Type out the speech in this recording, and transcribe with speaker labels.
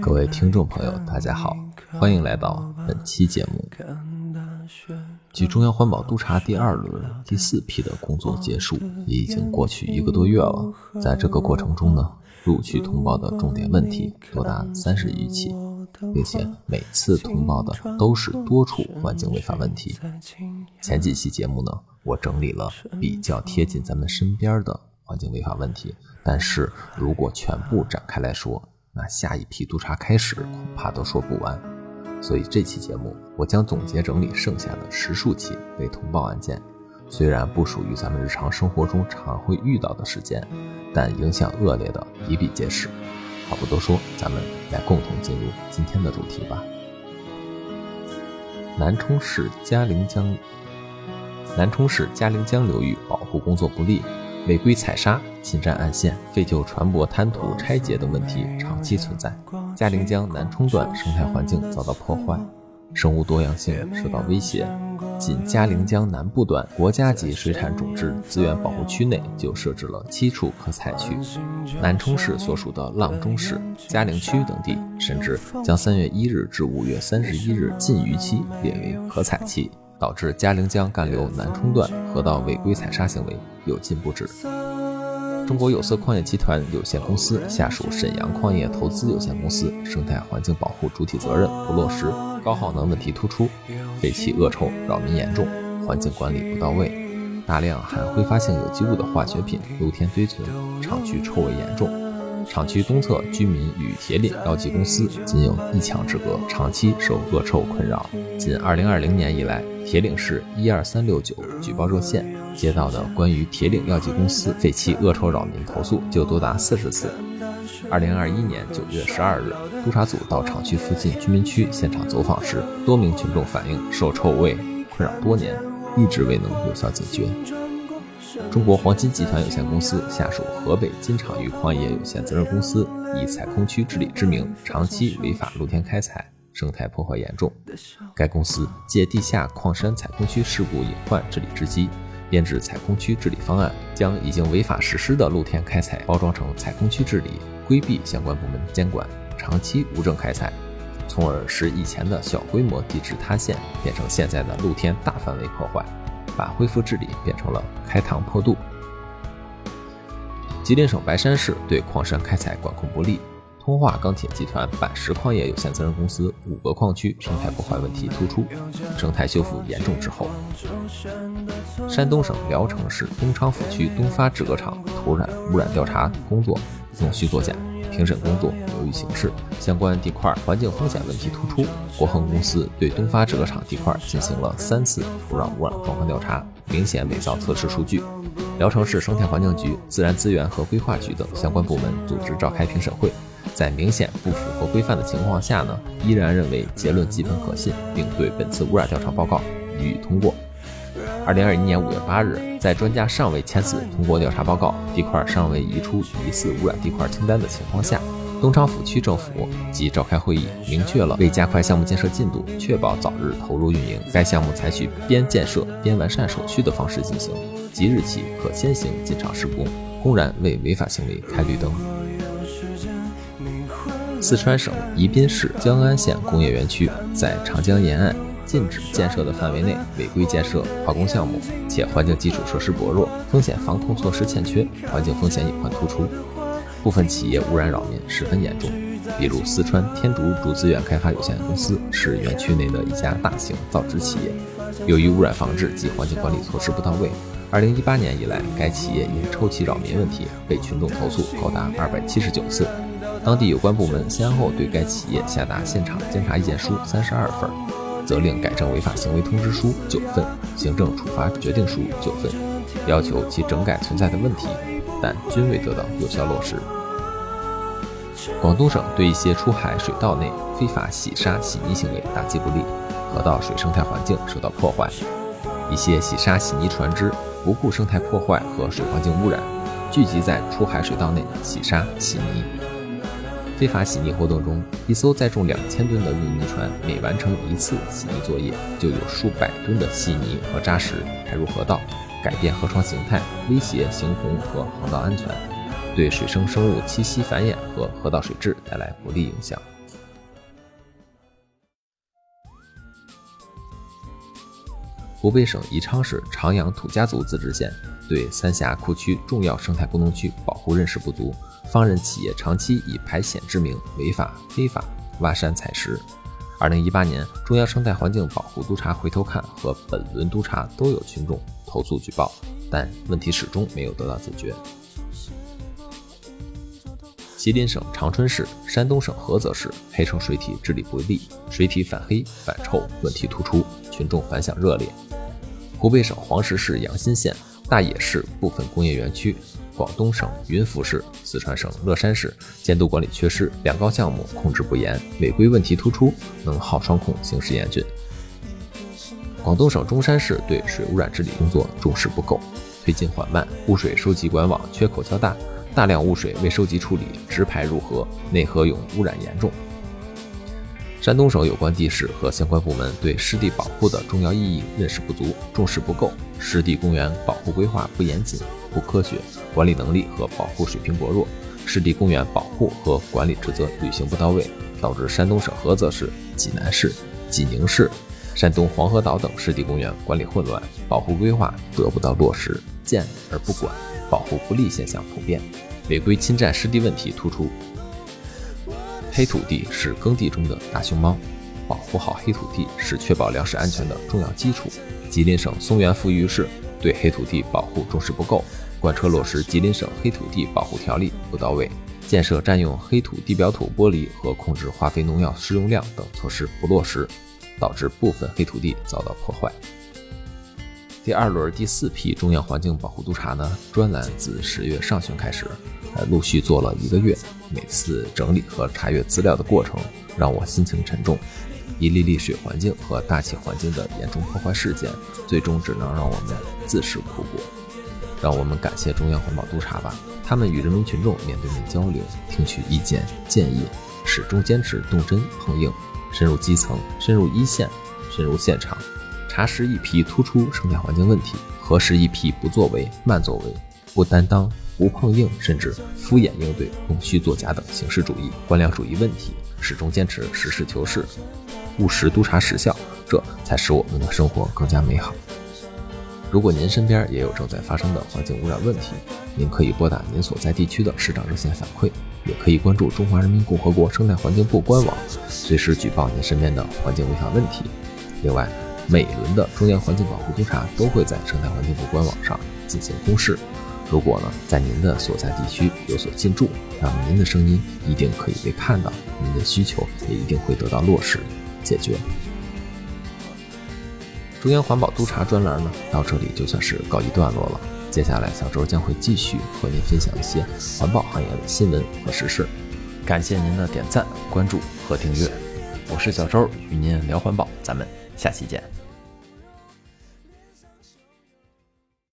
Speaker 1: 各位听众朋友，大家好，欢迎来到本期节目。距中央环保督察第二轮第四批的工作结束，也已经过去一个多月了。在这个过程中呢，陆续通报的重点问题多达三十余起，并且每次通报的都是多处环境违法问题。前几期节目呢，我整理了比较贴近咱们身边的环境违法问题，但是如果全部展开来说，那下一批督查开始，恐怕都说不完。所以这期节目，我将总结整理剩下的十数起被通报案件，虽然不属于咱们日常生活中常会遇到的事件，但影响恶劣的比比皆是。话不多说，咱们来共同进入今天的主题吧。南充市嘉陵江，南充市嘉陵江流域保护工作不力。违规采砂、侵占岸线、废旧船舶滩涂拆解等问题长期存在，嘉陵江南冲段生态环境遭到破坏，生物多样性受到威胁。仅嘉陵江南部段国家级水产种质资源保护区内就设置了七处可采区，南充市所属的阆中市、嘉陵区等地，甚至将三月一日至五月三十一日禁渔期列为可采期。导致嘉陵江干流南充段河道违规采砂行为有进不止。中国有色矿业集团有限公司下属沈阳矿业投资有限公司生态环境保护主体责任不落实，高耗能问题突出，废气恶臭扰民严重，环境管理不到位，大量含挥发性有机物的化学品露天堆存，厂区臭味严重。厂区东侧居民与铁岭药剂公司仅有一墙之隔，长期受恶臭困扰。仅2020年以来，铁岭市12369举报热线接到的关于铁岭药剂公司废气恶臭扰民投诉就多达四十次。2021年9月12日，督察组到厂区附近居民区现场走访时，多名群众反映受臭味困扰多年，一直未能有效解决。中国黄金集团有限公司下属河北金厂域矿业有限责任公司以采空区治理之名，长期违法露天开采，生态破坏严重。该公司借地下矿山采空区事故隐患治理之机，编制采空区治理方案，将已经违法实施的露天开采包装成采空区治理，规避相关部门监管，长期无证开采，从而使以前的小规模地质塌陷变成现在的露天大范围破坏。把恢复治理变成了开膛破肚。吉林省白山市对矿山开采管控不力，通化钢铁集团板石矿业有限责任公司五个矿区生态破坏问题突出，生态修复严重滞后。山东省聊城市东昌府区东发制革厂土壤污染调查工作弄虚作假。评审工作流于形式，相关地块环境风险问题突出。国恒公司对东发制革厂地块进行了三次土壤污染状况调查，明显伪造测试数据。聊城市生态环境局、自然资源和规划局等相关部门组织召开评审会，在明显不符合规范的情况下呢，依然认为结论基本可信，并对本次污染调查报告予以通过。二零二一年五月八日，在专家尚未签字通过调查报告、地块尚未移出疑似污染地块清单的情况下，东昌府区政府即召开会议，明确了为加快项目建设进度，确保早日投入运营，该项目采取边建设边完善手续的方式进行，即日起可先行进场施工，公然为违法行为开绿灯。四川省宜宾市江安县工业园区在长江沿岸。禁止建设的范围内违规建设化工项目，且环境基础设施薄弱，风险防控措施欠缺，环境风险隐患突出，部分企业污染扰民十分严重。比如四川天竺竹资源开发有限公司是园区内的一家大型造纸企业，由于污染防治及环境管理措施不到位，二零一八年以来，该企业因臭气扰民问题被群众投诉高达二百七十九次，当地有关部门先后对该企业下达现场监察意见书三十二份。责令改正违法行为通知书九份，行政处罚决定书九份，要求其整改存在的问题，但均未得到有效落实。广东省对一些出海水道内非法洗沙洗泥行为打击不力，河道水生态环境受到破坏。一些洗沙洗泥船只不顾生态破坏和水环境污染，聚集在出海水道内洗沙洗泥。非法洗泥活动中，一艘载重两千吨的运泥船每完成一次洗泥作业，就有数百吨的细泥和渣石排入河道，改变河床形态，威胁行洪和航道安全。对水生生物栖息繁衍和河道水质带来不利影响。湖北省宜昌市长阳土家族自治县对三峡库区重要生态功能区保护认识不足，放任企业长期以排险之名违法非法挖山采石。二零一八年，中央生态环境保护督察回头看和本轮督查都有群众投诉举报，但问题始终没有得到解决。吉林省长春市、山东省菏泽市黑城水体治理不力，水体反黑反臭问题突出，群众反响热烈。湖北省黄石市阳新县、大冶市部分工业园区，广东省云浮市、四川省乐山市监督管理缺失，两高项目控制不严，违规问题突出，能耗双控形势严峻。广东省中山市对水污染治理工作重视不够，推进缓慢，污水收集管网缺口较大，大量污水未收集处理直排入河，内河涌污染严重。山东省有关地市和相关部门对湿地保护的重要意义认识不足、重视不够，湿地公园保护规划不严谨、不科学，管理能力和保护水平薄弱，湿地公园保护和管理职责履行不到位，导致山东省菏泽市、济南市、济宁市、山东黄河岛等湿地公园管理混乱，保护规划得不到落实，建而不管，保护不力现象普遍，违规侵占湿地问题突出。黑土地是耕地中的大熊猫，保护好黑土地是确保粮食安全的重要基础。吉林省松原富裕市对黑土地保护重视不够，贯彻落实《吉林省黑土地保护条例》不到位，建设占用黑土地表土剥离和控制化肥农药施用量等措施不落实，导致部分黑土地遭到破坏。第二轮第四批中央环境保护督察呢，专栏自十月上旬开始，呃，陆续做了一个月。每次整理和查阅资料的过程，让我心情沉重。一粒粒水环境和大气环境的严重破坏事件，最终只能让我们自食苦果。让我们感谢中央环保督察吧，他们与人民群众面对面交流，听取意见建议，始终坚持动真碰硬，深入基层，深入一线，深入现场。查实一批突出生态环境问题，核实一批不作为、慢作为、不担当、不碰硬，甚至敷衍应对、弄虚作假等形式主义、官僚主义问题，始终坚持实事求是、务实督查实效，这才使我们的生活更加美好。如果您身边也有正在发生的环境污染问题，您可以拨打您所在地区的市长热线反馈，也可以关注中华人民共和国生态环境部官网，随时举报您身边的环境违法问题。另外，每轮的中央环境保护督查都会在生态环境部官网上进行公示。如果呢，在您的所在地区有所进驻，那么您的声音一定可以被看到，您的需求也一定会得到落实解决。中央环保督查专栏呢，到这里就算是告一段落了。接下来，小周将会继续和您分享一些环保行业的新闻和时事。感谢您的点赞、关注和订阅，我是小周，与您聊环保，咱们。下期见。